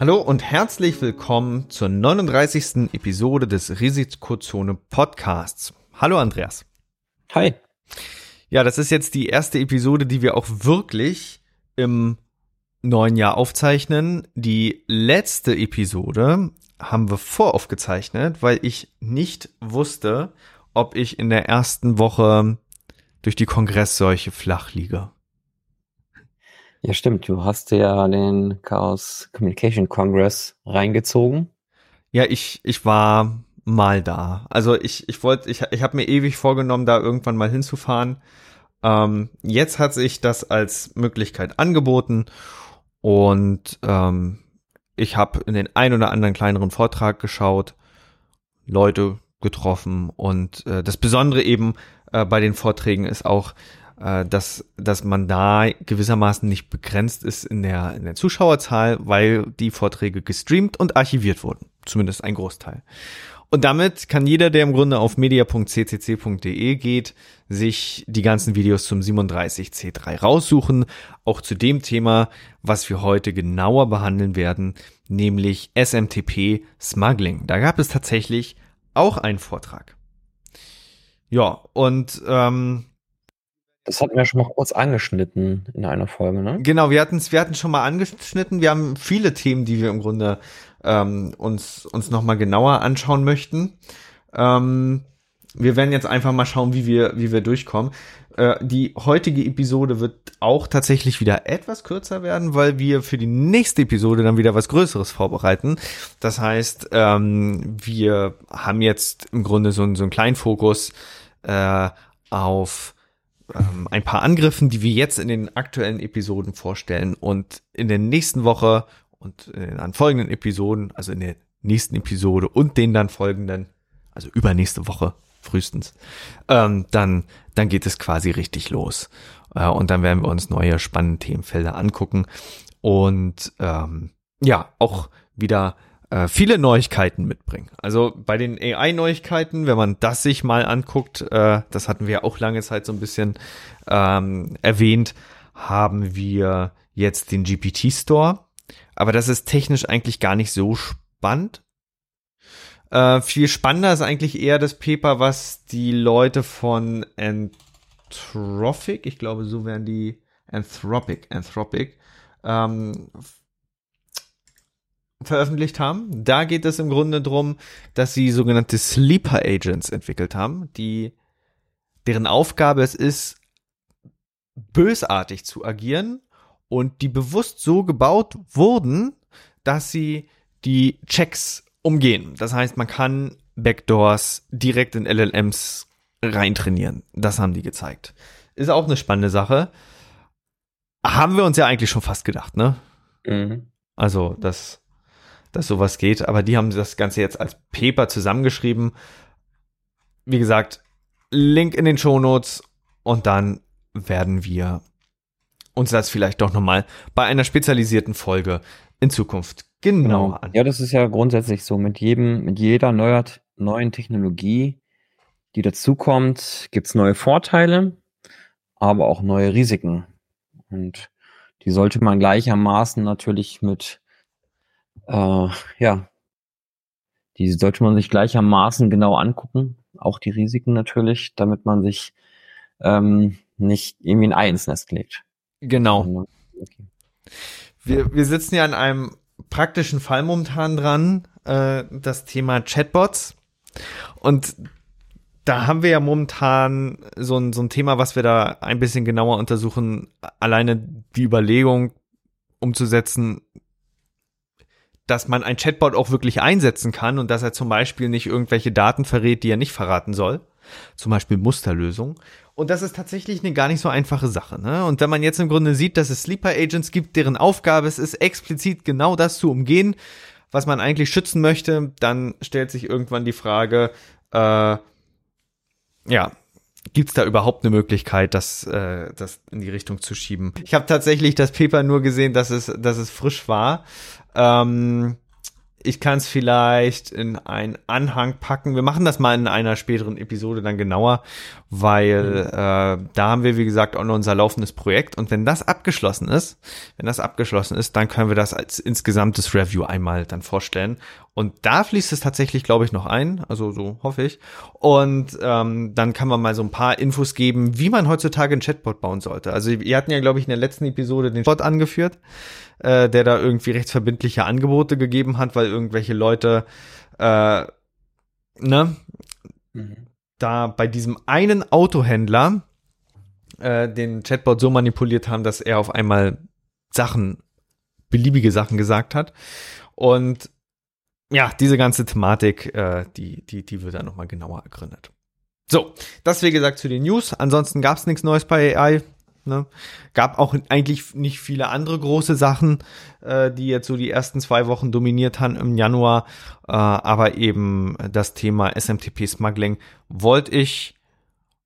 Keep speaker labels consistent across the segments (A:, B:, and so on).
A: Hallo und herzlich willkommen zur 39. Episode des Risikozone Podcasts. Hallo Andreas.
B: Hi.
A: Ja, das ist jetzt die erste Episode, die wir auch wirklich im neuen Jahr aufzeichnen. Die letzte Episode haben wir voraufgezeichnet, weil ich nicht wusste, ob ich in der ersten Woche durch die Kongressseuche flach liege.
B: Ja, stimmt. Du hast ja den Chaos Communication Congress reingezogen.
A: Ja, ich, ich war mal da. Also ich, ich wollte, ich, ich habe mir ewig vorgenommen, da irgendwann mal hinzufahren. Ähm, jetzt hat sich das als Möglichkeit angeboten und ähm, ich habe in den ein oder anderen kleineren Vortrag geschaut, Leute getroffen und äh, das Besondere eben äh, bei den Vorträgen ist auch, äh, dass, dass man da gewissermaßen nicht begrenzt ist in der, in der Zuschauerzahl, weil die Vorträge gestreamt und archiviert wurden. Zumindest ein Großteil. Und damit kann jeder, der im Grunde auf media.ccc.de geht, sich die ganzen Videos zum 37C3 raussuchen, auch zu dem Thema, was wir heute genauer behandeln werden, nämlich SMTP Smuggling. Da gab es tatsächlich auch einen Vortrag. Ja, und ähm,
B: das hatten wir schon mal kurz angeschnitten in einer Folge, ne?
A: Genau, wir hatten es wir hatten schon mal angeschnitten. Wir haben viele Themen, die wir im Grunde ähm, uns uns noch mal genauer anschauen möchten. Ähm, wir werden jetzt einfach mal schauen, wie wir wie wir durchkommen. Äh, die heutige Episode wird auch tatsächlich wieder etwas kürzer werden, weil wir für die nächste Episode dann wieder was Größeres vorbereiten. Das heißt, ähm, wir haben jetzt im Grunde so, so einen kleinen Fokus äh, auf ähm, ein paar Angriffen, die wir jetzt in den aktuellen Episoden vorstellen und in der nächsten Woche und in den folgenden Episoden, also in der nächsten Episode und den dann folgenden, also übernächste Woche frühestens, ähm, dann, dann geht es quasi richtig los. Äh, und dann werden wir uns neue spannende Themenfelder angucken und ähm, ja, auch wieder äh, viele Neuigkeiten mitbringen. Also bei den AI-Neuigkeiten, wenn man das sich mal anguckt, äh, das hatten wir auch lange Zeit so ein bisschen ähm, erwähnt, haben wir jetzt den GPT-Store. Aber das ist technisch eigentlich gar nicht so spannend. Äh, viel spannender ist eigentlich eher das Paper, was die Leute von Anthropic, ich glaube, so werden die Anthropic, Anthropic, ähm, veröffentlicht haben. Da geht es im Grunde drum, dass sie sogenannte Sleeper Agents entwickelt haben, die deren Aufgabe es ist, bösartig zu agieren und die bewusst so gebaut wurden, dass sie die Checks umgehen. Das heißt, man kann Backdoors direkt in LLMs reintrainieren. Das haben die gezeigt. Ist auch eine spannende Sache. Haben wir uns ja eigentlich schon fast gedacht, ne? Mhm. Also, das dass sowas geht. Aber die haben das Ganze jetzt als Paper zusammengeschrieben. Wie gesagt, Link in den Show Notes und dann werden wir uns das vielleicht doch nochmal bei einer spezialisierten Folge in Zukunft genauer genau. an.
B: Ja, das ist ja grundsätzlich so. Mit jedem, mit jeder neuer, neuen Technologie, die dazukommt, gibt es neue Vorteile, aber auch neue Risiken. Und die sollte man gleichermaßen natürlich mit äh, ja, die sollte man sich gleichermaßen genau angucken, auch die Risiken natürlich, damit man sich ähm, nicht irgendwie ein Ei ins Nest legt.
A: Genau. Okay. Wir, wir sitzen ja an einem praktischen Fall momentan dran, äh, das Thema Chatbots. Und da haben wir ja momentan so ein, so ein Thema, was wir da ein bisschen genauer untersuchen. Alleine die Überlegung umzusetzen, dass man ein Chatbot auch wirklich einsetzen kann und dass er zum Beispiel nicht irgendwelche Daten verrät, die er nicht verraten soll. Zum Beispiel Musterlösung. Und das ist tatsächlich eine gar nicht so einfache Sache. Ne? Und wenn man jetzt im Grunde sieht, dass es Sleeper Agents gibt, deren Aufgabe es ist, explizit genau das zu umgehen, was man eigentlich schützen möchte, dann stellt sich irgendwann die Frage, äh, ja, Gibt es da überhaupt eine Möglichkeit, das, äh, das in die Richtung zu schieben? Ich habe tatsächlich das Paper nur gesehen, dass es, dass es frisch war. Ähm, ich kann es vielleicht in einen Anhang packen. Wir machen das mal in einer späteren Episode dann genauer, weil mhm. äh, da haben wir, wie gesagt, auch noch unser laufendes Projekt. Und wenn das abgeschlossen ist, wenn das abgeschlossen ist, dann können wir das als insgesamtes Review einmal dann vorstellen. Und da fließt es tatsächlich, glaube ich, noch ein. Also so hoffe ich. Und ähm, dann kann man mal so ein paar Infos geben, wie man heutzutage ein Chatbot bauen sollte. Also ihr hatten ja, glaube ich, in der letzten Episode den Bot angeführt äh, der da irgendwie rechtsverbindliche Angebote gegeben hat, weil irgendwelche Leute, äh, ne, mhm. da bei diesem einen Autohändler äh, den Chatbot so manipuliert haben, dass er auf einmal Sachen, beliebige Sachen gesagt hat. Und ja, diese ganze Thematik, äh, die, die, die wird dann nochmal genauer ergründet. So, das wie gesagt zu den News. Ansonsten gab es nichts Neues bei AI. Ne? Gab auch eigentlich nicht viele andere große Sachen, äh, die jetzt so die ersten zwei Wochen dominiert haben im Januar. Äh, aber eben das Thema SMTP-Smuggling wollte ich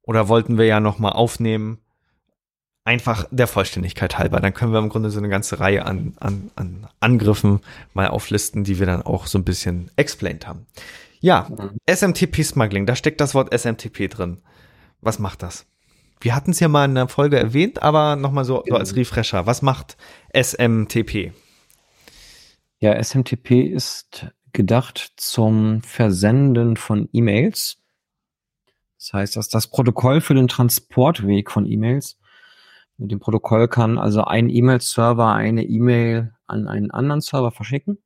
A: oder wollten wir ja nochmal aufnehmen. Einfach der Vollständigkeit halber. Dann können wir im Grunde so eine ganze Reihe an, an, an Angriffen mal auflisten, die wir dann auch so ein bisschen explained haben. Ja. SMTP-Smuggling, da steckt das Wort SMTP drin. Was macht das? Wir hatten es ja mal in der Folge erwähnt, aber nochmal so, so als Refresher. Was macht SMTP?
B: Ja, SMTP ist gedacht zum Versenden von E-Mails. Das heißt, dass das Protokoll für den Transportweg von E-Mails. Mit dem Protokoll kann also ein E-Mail-Server eine E-Mail an einen anderen Server verschicken.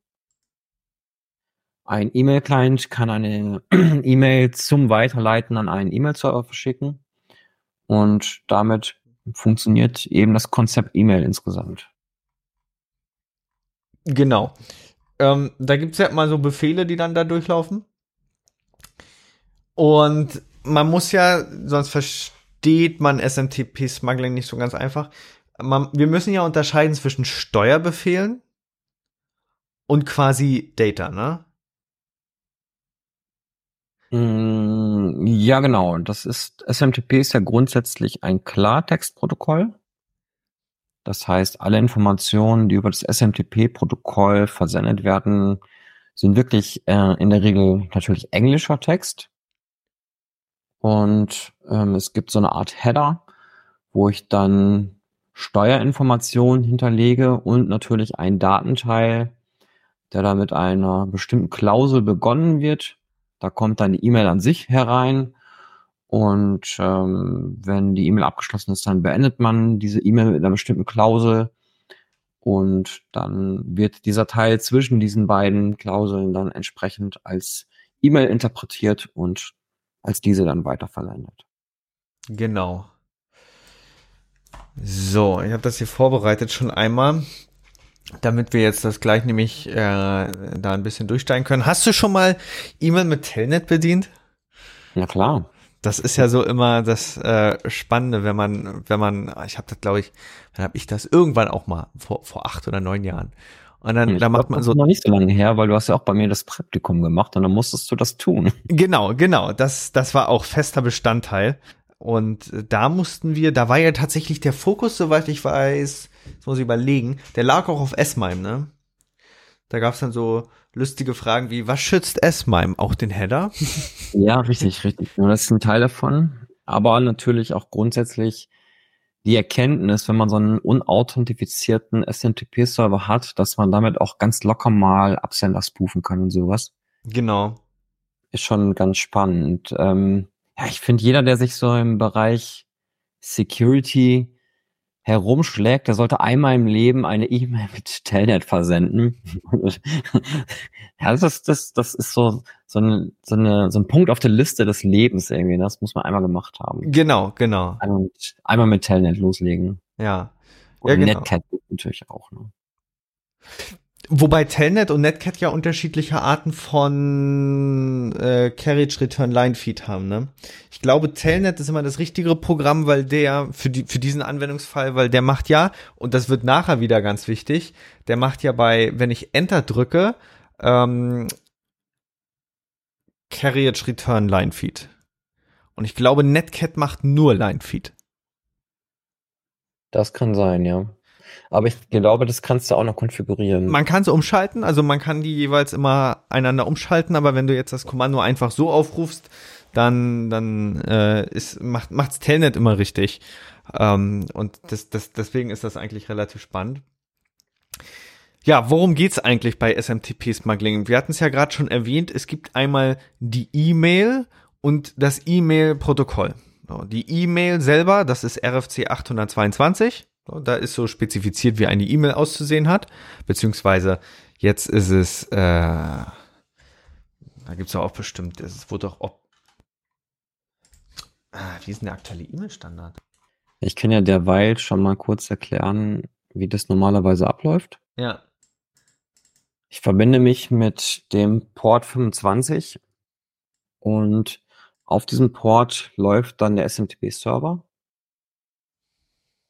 B: Ein E-Mail-Client kann eine E-Mail zum Weiterleiten an einen E-Mail-Server verschicken. Und damit funktioniert eben das Konzept E-Mail insgesamt.
A: Genau. Ähm, da gibt es ja mal so Befehle, die dann da durchlaufen. Und man muss ja, sonst versteht man SMTP-Smuggling nicht so ganz einfach. Man, wir müssen ja unterscheiden zwischen Steuerbefehlen und quasi Data, ne?
B: Mm, ja, genau. Das ist, SMTP ist ja grundsätzlich ein Klartextprotokoll. Das heißt, alle Informationen, die über das SMTP-Protokoll versendet werden, sind wirklich äh, in der Regel natürlich englischer Text. Und ähm, es gibt so eine Art Header, wo ich dann Steuerinformationen hinterlege und natürlich einen Datenteil, der da mit einer bestimmten Klausel begonnen wird da kommt dann die E-Mail an sich herein und ähm, wenn die E-Mail abgeschlossen ist, dann beendet man diese E-Mail mit einer bestimmten Klausel und dann wird dieser Teil zwischen diesen beiden Klauseln dann entsprechend als E-Mail interpretiert und als diese dann weiterverwendet.
A: Genau. So, ich habe das hier vorbereitet schon einmal damit wir jetzt das gleich nämlich äh, da ein bisschen durchsteigen können. Hast du schon mal E-Mail mit Telnet bedient?
B: Ja klar.
A: Das ist ja so immer das äh, Spannende, wenn man, wenn man, ich habe das, glaube ich, dann habe ich das irgendwann auch mal vor, vor acht oder neun Jahren. Und dann,
B: hm, da macht man so. noch nicht so lange her, weil du hast ja auch bei mir das Praktikum gemacht und dann musstest du das tun.
A: Genau, genau. Das, das war auch fester Bestandteil. Und da mussten wir, da war ja tatsächlich der Fokus, soweit ich weiß, das muss ich überlegen, der lag auch auf S-MIME, ne? Da gab es dann so lustige Fragen wie, was schützt S-MIME? Auch den Header?
B: Ja, richtig, richtig. das ist ein Teil davon. Aber natürlich auch grundsätzlich die Erkenntnis, wenn man so einen unauthentifizierten SMTP-Server hat, dass man damit auch ganz locker mal Absender spoofen kann und sowas.
A: Genau.
B: Ist schon ganz spannend. Ähm, ja, ich finde, jeder, der sich so im Bereich Security herumschlägt, der sollte einmal im Leben eine E-Mail mit Telnet versenden. ja, das ist, das, das ist so, so, eine, so, eine, so ein Punkt auf der Liste des Lebens irgendwie. Ne? Das muss man einmal gemacht haben.
A: Genau, genau.
B: Einmal mit, einmal mit Telnet loslegen.
A: Ja.
B: Oder
A: Ja, genau.
B: Netcat natürlich auch. Ne?
A: Wobei Telnet und Netcat ja unterschiedliche Arten von äh, Carriage Return Line Feed haben, ne? Ich glaube, Telnet ist immer das richtigere Programm, weil der für die für diesen Anwendungsfall, weil der macht ja und das wird nachher wieder ganz wichtig, der macht ja bei, wenn ich Enter drücke, ähm, Carriage Return Line Feed. Und ich glaube, Netcat macht nur Line Feed.
B: Das kann sein, ja. Aber ich glaube, das kannst du auch noch konfigurieren.
A: Man kann es umschalten, also man kann die jeweils immer einander umschalten, aber wenn du jetzt das Kommando einfach so aufrufst, dann, dann äh, ist, macht, macht's Telnet immer richtig. Ähm, und das, das, deswegen ist das eigentlich relativ spannend. Ja, worum geht's eigentlich bei SMTP-Smuggling? Wir hatten es ja gerade schon erwähnt, es gibt einmal die E-Mail und das E-Mail-Protokoll. Die E-Mail selber, das ist RFC 822. Da ist so spezifiziert, wie eine E-Mail auszusehen hat. Beziehungsweise jetzt ist es, äh, da gibt's ja auch bestimmt, es wurde doch ob. Ah, wie ist denn der aktuelle E-Mail-Standard?
B: Ich kann ja derweil schon mal kurz erklären, wie das normalerweise abläuft.
A: Ja.
B: Ich verbinde mich mit dem Port 25 und auf diesem Port läuft dann der SMTP-Server.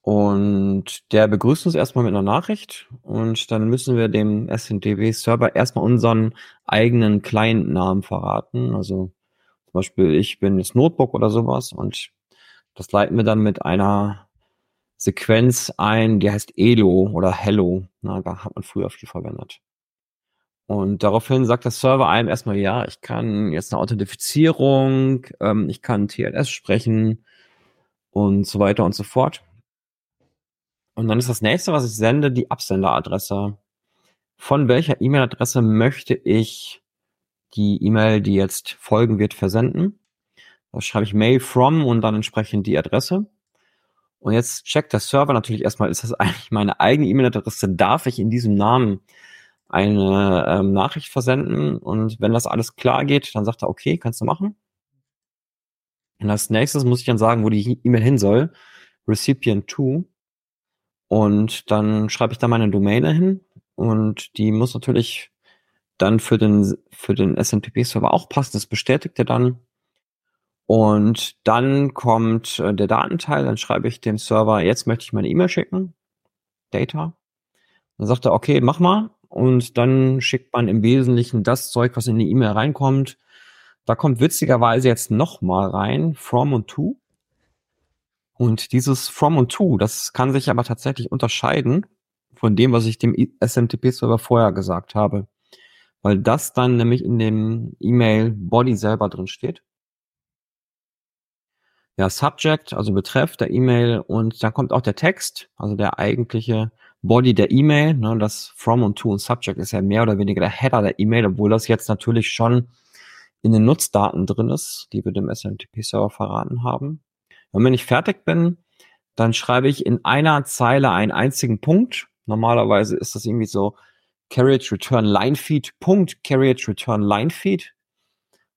B: Und der begrüßt uns erstmal mit einer Nachricht und dann müssen wir dem SMTP-Server erstmal unseren eigenen Client-Namen verraten. Also zum Beispiel, ich bin das Notebook oder sowas und das leiten wir dann mit einer Sequenz ein, die heißt Elo oder Hello. Na, da hat man früher viel verwendet. Und daraufhin sagt der Server einem erstmal, ja, ich kann jetzt eine Authentifizierung, ähm, ich kann TLS sprechen und so weiter und so fort. Und dann ist das nächste, was ich sende, die Absenderadresse. Von welcher E-Mail-Adresse möchte ich die E-Mail, die jetzt folgen wird, versenden? Da schreibe ich Mail from und dann entsprechend die Adresse. Und jetzt checkt der Server natürlich erstmal, ist das eigentlich meine eigene E-Mail-Adresse? Darf ich in diesem Namen eine ähm, Nachricht versenden? Und wenn das alles klar geht, dann sagt er, okay, kannst du machen. Und als nächstes muss ich dann sagen, wo die E-Mail hin soll. Recipient to. Und dann schreibe ich da meine Domäne hin. Und die muss natürlich dann für den, für den SMTP-Server auch passen. Das bestätigt er dann. Und dann kommt äh, der Datenteil, dann schreibe ich dem Server, jetzt möchte ich meine E-Mail schicken. Data. Dann sagt er, okay, mach mal. Und dann schickt man im Wesentlichen das Zeug, was in die E-Mail reinkommt. Da kommt witzigerweise jetzt nochmal rein, from und to. Und dieses from und to, das kann sich aber tatsächlich unterscheiden von dem, was ich dem SMTP-Server vorher gesagt habe. Weil das dann nämlich in dem E-Mail-Body selber drin steht ja, Subject, also Betreff der E-Mail und dann kommt auch der Text, also der eigentliche Body der E-Mail, ne, das From und To und Subject ist ja mehr oder weniger der Header der E-Mail, obwohl das jetzt natürlich schon in den Nutzdaten drin ist, die wir dem SMTP-Server verraten haben. Und wenn ich fertig bin, dann schreibe ich in einer Zeile einen einzigen Punkt. Normalerweise ist das irgendwie so Carriage Return Line Feed, Punkt, Carriage Return Line Feed.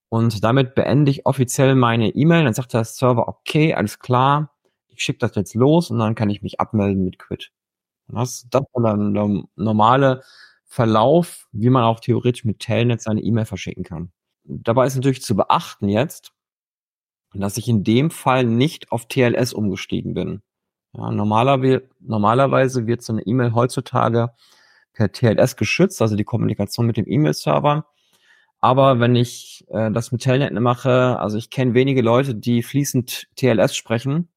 B: Und damit beende ich offiziell meine E-Mail. Dann sagt der Server, okay, alles klar, ich schicke das jetzt los und dann kann ich mich abmelden mit Quit. Und das, das ist dann der normale Verlauf, wie man auch theoretisch mit Telnet seine E-Mail verschicken kann. Dabei ist natürlich zu beachten jetzt, dass ich in dem Fall nicht auf TLS umgestiegen bin. Ja, normalerweise, normalerweise wird so eine E-Mail heutzutage per TLS geschützt, also die Kommunikation mit dem E-Mail-Server. Aber wenn ich äh, das mit Telnet mache, also ich kenne wenige Leute, die fließend TLS sprechen.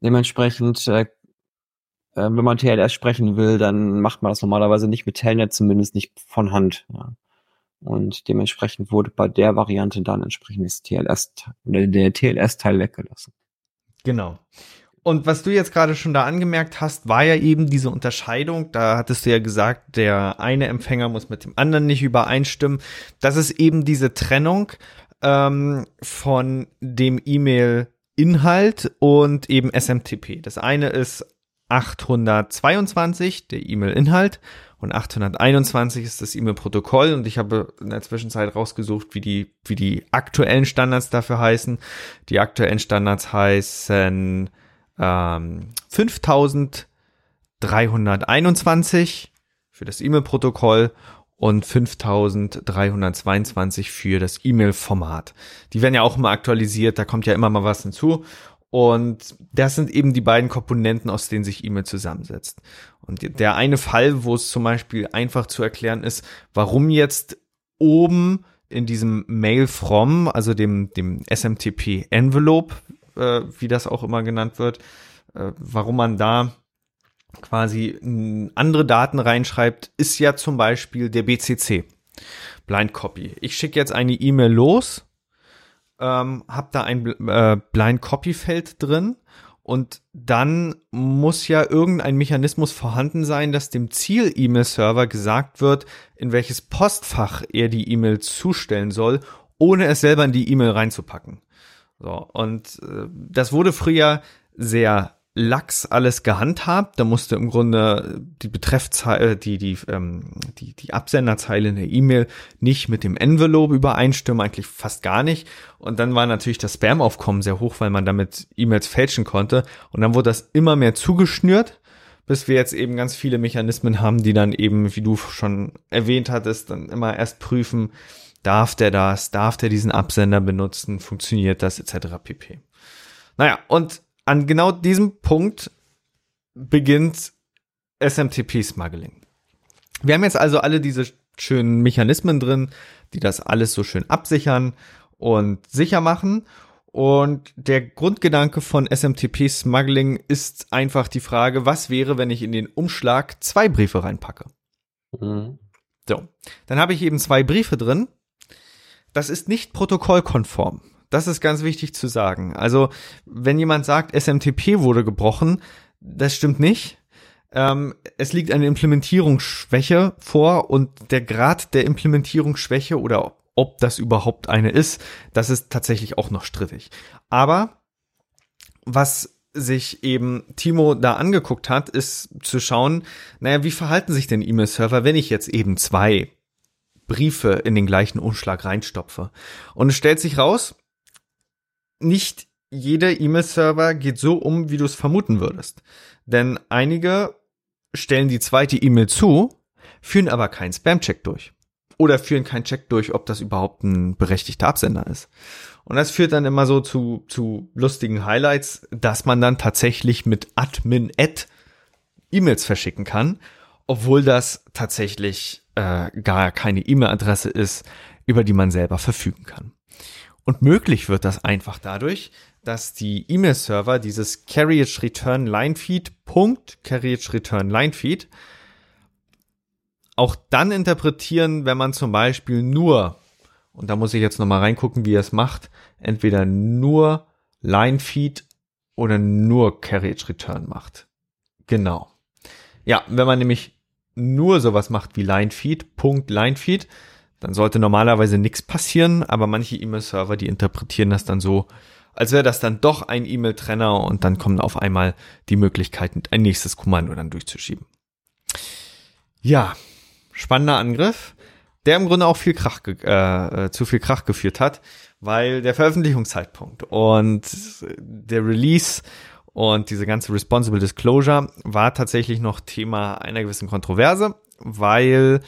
B: Dementsprechend, äh, äh, wenn man TLS sprechen will, dann macht man das normalerweise nicht mit Telnet, zumindest nicht von Hand. Ja. Und dementsprechend wurde bei der Variante dann entsprechend das TLS oder der TLS-Teil weggelassen.
A: Genau. Und was du jetzt gerade schon da angemerkt hast, war ja eben diese Unterscheidung. Da hattest du ja gesagt, der eine Empfänger muss mit dem anderen nicht übereinstimmen. Das ist eben diese Trennung ähm, von dem E-Mail-Inhalt und eben SMTP. Das eine ist 822, der E-Mail-Inhalt, und 821 ist das E-Mail-Protokoll. Und ich habe in der Zwischenzeit rausgesucht, wie die, wie die aktuellen Standards dafür heißen. Die aktuellen Standards heißen ähm, 5321 für das E-Mail-Protokoll und 5322 für das E-Mail-Format. Die werden ja auch immer aktualisiert, da kommt ja immer mal was hinzu. Und das sind eben die beiden Komponenten, aus denen sich E-Mail zusammensetzt. Und der eine Fall, wo es zum Beispiel einfach zu erklären ist, warum jetzt oben in diesem Mail from, also dem, dem SMTP Envelope, äh, wie das auch immer genannt wird, äh, warum man da quasi andere Daten reinschreibt, ist ja zum Beispiel der BCC, Blind Copy. Ich schicke jetzt eine E-Mail los, ähm, habe da ein äh, Blind Copy Feld drin und dann muss ja irgendein Mechanismus vorhanden sein, dass dem Ziel-E-Mail-Server gesagt wird, in welches Postfach er die E-Mail zustellen soll, ohne es selber in die E-Mail reinzupacken. So, und äh, das wurde früher sehr lax alles gehandhabt. Da musste im Grunde die Betreffzeile, äh, die, die, ähm, die, die Absenderzeile in der E-Mail nicht mit dem Envelope übereinstimmen, eigentlich fast gar nicht. Und dann war natürlich das Spam-Aufkommen sehr hoch, weil man damit E-Mails fälschen konnte. Und dann wurde das immer mehr zugeschnürt, bis wir jetzt eben ganz viele Mechanismen haben, die dann eben, wie du schon erwähnt hattest, dann immer erst prüfen, darf der das, darf der diesen Absender benutzen, funktioniert das, etc. pp. Naja, und an genau diesem Punkt beginnt SMTP-Smuggling. Wir haben jetzt also alle diese schönen Mechanismen drin, die das alles so schön absichern und sicher machen. Und der Grundgedanke von SMTP-Smuggling ist einfach die Frage, was wäre, wenn ich in den Umschlag zwei Briefe reinpacke? Mhm. So, dann habe ich eben zwei Briefe drin. Das ist nicht protokollkonform. Das ist ganz wichtig zu sagen. Also, wenn jemand sagt, SMTP wurde gebrochen, das stimmt nicht. Ähm, es liegt eine Implementierungsschwäche vor und der Grad der Implementierungsschwäche oder ob das überhaupt eine ist, das ist tatsächlich auch noch strittig. Aber was sich eben Timo da angeguckt hat, ist zu schauen, naja, wie verhalten sich denn E-Mail-Server, wenn ich jetzt eben zwei Briefe in den gleichen Umschlag reinstopfe? Und es stellt sich raus, nicht jeder E-Mail-Server geht so um, wie du es vermuten würdest. Denn einige stellen die zweite E-Mail zu, führen aber keinen Spam-Check durch. Oder führen keinen Check durch, ob das überhaupt ein berechtigter Absender ist. Und das führt dann immer so zu, zu lustigen Highlights, dass man dann tatsächlich mit admin-add E-Mails verschicken kann, obwohl das tatsächlich äh, gar keine E-Mail-Adresse ist, über die man selber verfügen kann. Und möglich wird das einfach dadurch, dass die E-Mail-Server dieses Carriage Return Line Feed Punkt Carriage Return Line Feed auch dann interpretieren, wenn man zum Beispiel nur, und da muss ich jetzt nochmal reingucken, wie er es macht, entweder nur Line Feed oder nur Carriage Return macht. Genau. Ja, wenn man nämlich nur sowas macht wie Line Feed, Punkt Line Feed, dann sollte normalerweise nichts passieren, aber manche E-Mail-Server, die interpretieren das dann so, als wäre das dann doch ein E-Mail-Trenner und dann kommen auf einmal die Möglichkeiten, ein nächstes Kommando dann durchzuschieben. Ja, spannender Angriff, der im Grunde auch viel Krach, äh, zu viel Krach geführt hat, weil der Veröffentlichungszeitpunkt und der Release und diese ganze Responsible Disclosure war tatsächlich noch Thema einer gewissen Kontroverse, weil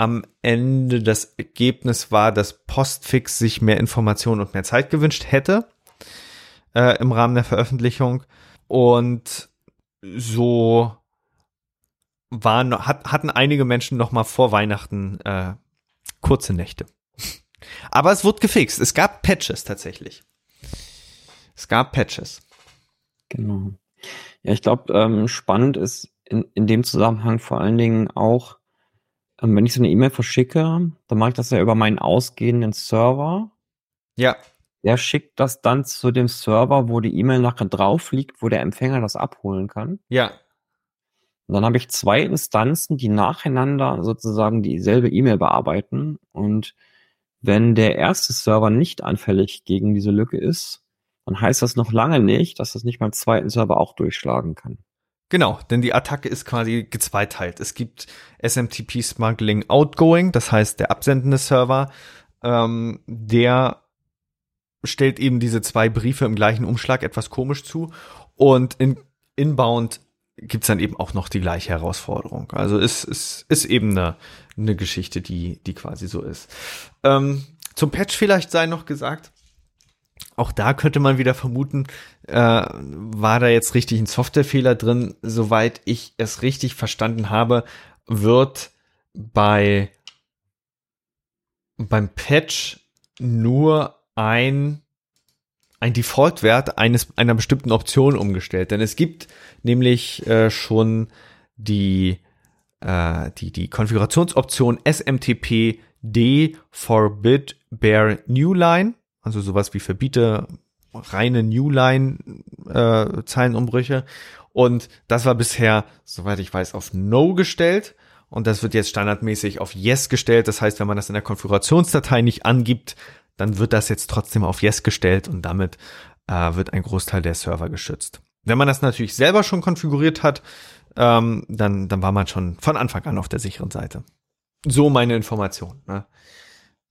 A: am Ende das Ergebnis war, dass Postfix sich mehr Informationen und mehr Zeit gewünscht hätte äh, im Rahmen der Veröffentlichung. Und so waren, hat, hatten einige Menschen noch mal vor Weihnachten äh, kurze Nächte. Aber es wurde gefixt. Es gab Patches tatsächlich. Es gab Patches.
B: Genau. Ja, ich glaube, ähm, spannend ist in, in dem Zusammenhang vor allen Dingen auch, wenn ich so eine E-Mail verschicke, dann mache ich das ja über meinen ausgehenden Server.
A: Ja.
B: Der schickt das dann zu dem Server, wo die E-Mail nachher drauf liegt, wo der Empfänger das abholen kann.
A: Ja.
B: Und dann habe ich zwei Instanzen, die nacheinander sozusagen dieselbe E-Mail bearbeiten. Und wenn der erste Server nicht anfällig gegen diese Lücke ist, dann heißt das noch lange nicht, dass das nicht beim zweiten Server auch durchschlagen kann.
A: Genau, denn die Attacke ist quasi gezweiteilt. Es gibt SMTP Smuggling Outgoing, das heißt der absendende Server, ähm, der stellt eben diese zwei Briefe im gleichen Umschlag etwas komisch zu und in Inbound gibt's dann eben auch noch die gleiche Herausforderung. Also ist, ist, ist eben eine, eine Geschichte, die, die quasi so ist. Ähm, zum Patch vielleicht sei noch gesagt, auch da könnte man wieder vermuten, äh, war da jetzt richtig ein Softwarefehler drin. Soweit ich es richtig verstanden habe, wird bei beim Patch nur ein ein Default-Wert eines einer bestimmten Option umgestellt, denn es gibt nämlich äh, schon die äh, die die Konfigurationsoption SMTP D forbid bear new line also sowas wie verbiete reine Newline äh, Zeilenumbrüche und das war bisher, soweit ich weiß, auf No gestellt und das wird jetzt standardmäßig auf Yes gestellt. Das heißt, wenn man das in der Konfigurationsdatei nicht angibt, dann wird das jetzt trotzdem auf Yes gestellt und damit äh, wird ein Großteil der Server geschützt. Wenn man das natürlich selber schon konfiguriert hat, ähm, dann, dann war man schon von Anfang an auf der sicheren Seite. So meine Information. Ne?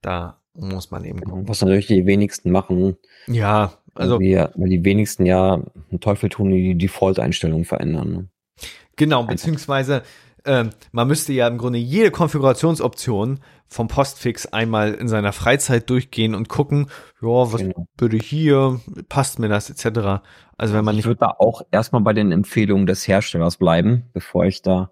A: Da muss man eben
B: gucken. Was natürlich die wenigsten machen.
A: Ja, also.
B: Wir, weil die wenigsten ja einen Teufel tun, die Default-Einstellungen verändern. Ne?
A: Genau, beziehungsweise äh, man müsste ja im Grunde jede Konfigurationsoption vom Postfix einmal in seiner Freizeit durchgehen und gucken, ja, was genau. würde hier, passt mir das, etc. Also wenn man
B: nicht. Ich würde da auch erstmal bei den Empfehlungen des Herstellers bleiben, bevor ich da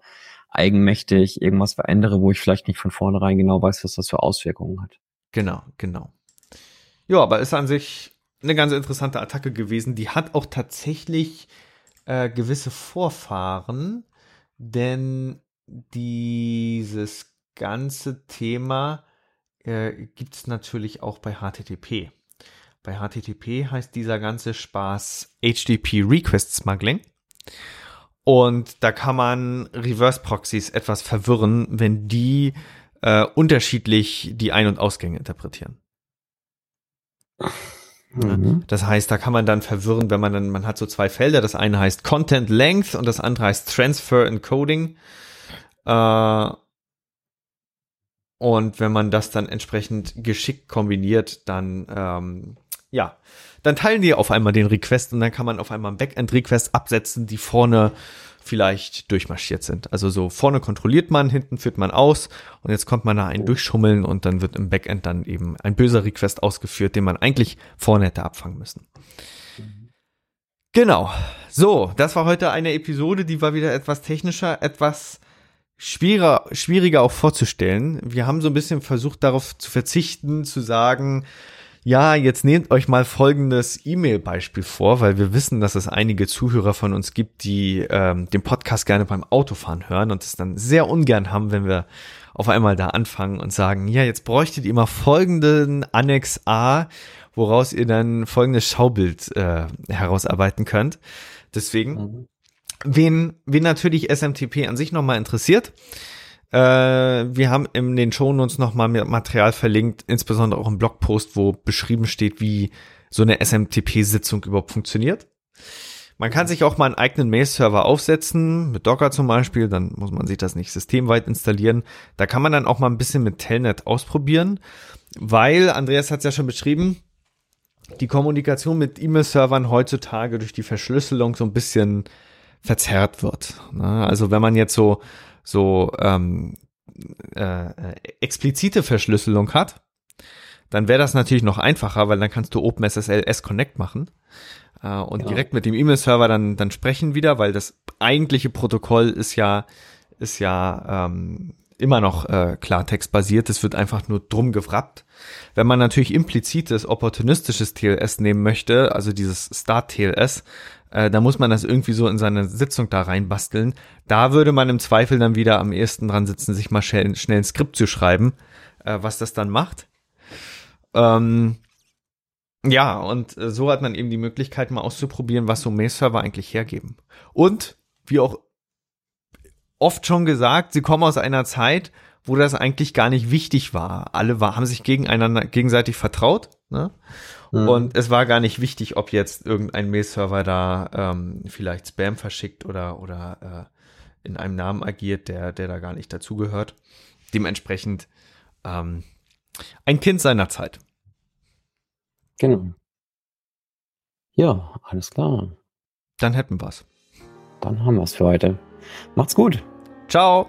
B: eigenmächtig irgendwas verändere, wo ich vielleicht nicht von vornherein genau weiß, was das für Auswirkungen hat.
A: Genau, genau. Ja, aber ist an sich eine ganz interessante Attacke gewesen. Die hat auch tatsächlich äh, gewisse Vorfahren, denn dieses ganze Thema äh, gibt es natürlich auch bei HTTP. Bei HTTP heißt dieser ganze Spaß HTTP Request Smuggling. Und da kann man Reverse Proxies etwas verwirren, wenn die äh, unterschiedlich die Ein- und Ausgänge interpretieren. Mhm. Das heißt, da kann man dann verwirren, wenn man dann, man hat so zwei Felder, das eine heißt Content Length und das andere heißt Transfer Encoding. Äh, und wenn man das dann entsprechend geschickt kombiniert, dann ähm, ja, dann teilen die auf einmal den Request und dann kann man auf einmal einen Backend-Request absetzen, die vorne vielleicht durchmarschiert sind. Also so vorne kontrolliert man, hinten führt man aus und jetzt kommt man da einen durchschummeln und dann wird im Backend dann eben ein böser Request ausgeführt, den man eigentlich vorne hätte abfangen müssen. Genau. So, das war heute eine Episode, die war wieder etwas technischer, etwas schwieriger, schwieriger auch vorzustellen. Wir haben so ein bisschen versucht darauf zu verzichten, zu sagen, ja, jetzt nehmt euch mal folgendes E-Mail-Beispiel vor, weil wir wissen, dass es einige Zuhörer von uns gibt, die ähm, den Podcast gerne beim Autofahren hören und es dann sehr ungern haben, wenn wir auf einmal da anfangen und sagen, ja, jetzt bräuchtet ihr mal folgenden Annex A, woraus ihr dann folgendes Schaubild äh, herausarbeiten könnt. Deswegen, mhm. wen, wen natürlich SMTP an sich nochmal interessiert, äh, wir haben in den Shownotes nochmal Material verlinkt, insbesondere auch im Blogpost, wo beschrieben steht, wie so eine SMTP-Sitzung überhaupt funktioniert. Man kann sich auch mal einen eigenen Mail-Server aufsetzen, mit Docker zum Beispiel, dann muss man sich das nicht systemweit installieren. Da kann man dann auch mal ein bisschen mit Telnet ausprobieren, weil, Andreas hat es ja schon beschrieben, die Kommunikation mit E-Mail-Servern heutzutage durch die Verschlüsselung so ein bisschen verzerrt wird. Ne? Also wenn man jetzt so so ähm, äh, explizite Verschlüsselung hat, dann wäre das natürlich noch einfacher, weil dann kannst du OpenSSL S-Connect machen äh, und genau. direkt mit dem E-Mail-Server dann, dann sprechen wieder, weil das eigentliche Protokoll ist ja, ist ja ähm, immer noch äh, Klartext-basiert. Es wird einfach nur drum gewrappt. Wenn man natürlich implizites, opportunistisches TLS nehmen möchte, also dieses Start-TLS, äh, da muss man das irgendwie so in seine Sitzung da reinbasteln. Da würde man im Zweifel dann wieder am ehesten dran sitzen, sich mal schnell, schnell ein Skript zu schreiben, äh, was das dann macht. Ähm, ja, und äh, so hat man eben die Möglichkeit, mal auszuprobieren, was so Mail-Server eigentlich hergeben. Und, wie auch oft schon gesagt, sie kommen aus einer Zeit, wo das eigentlich gar nicht wichtig war. Alle war, haben sich gegeneinander gegenseitig vertraut. Ne? Mhm. Und es war gar nicht wichtig, ob jetzt irgendein Mail-Server da ähm, vielleicht Spam verschickt oder, oder äh, in einem Namen agiert, der, der da gar nicht dazugehört. Dementsprechend ähm, ein Kind seiner Zeit.
B: Genau. Ja, alles klar.
A: Dann hätten wir's.
B: Dann haben wir's für heute. Macht's gut.
A: Ciao.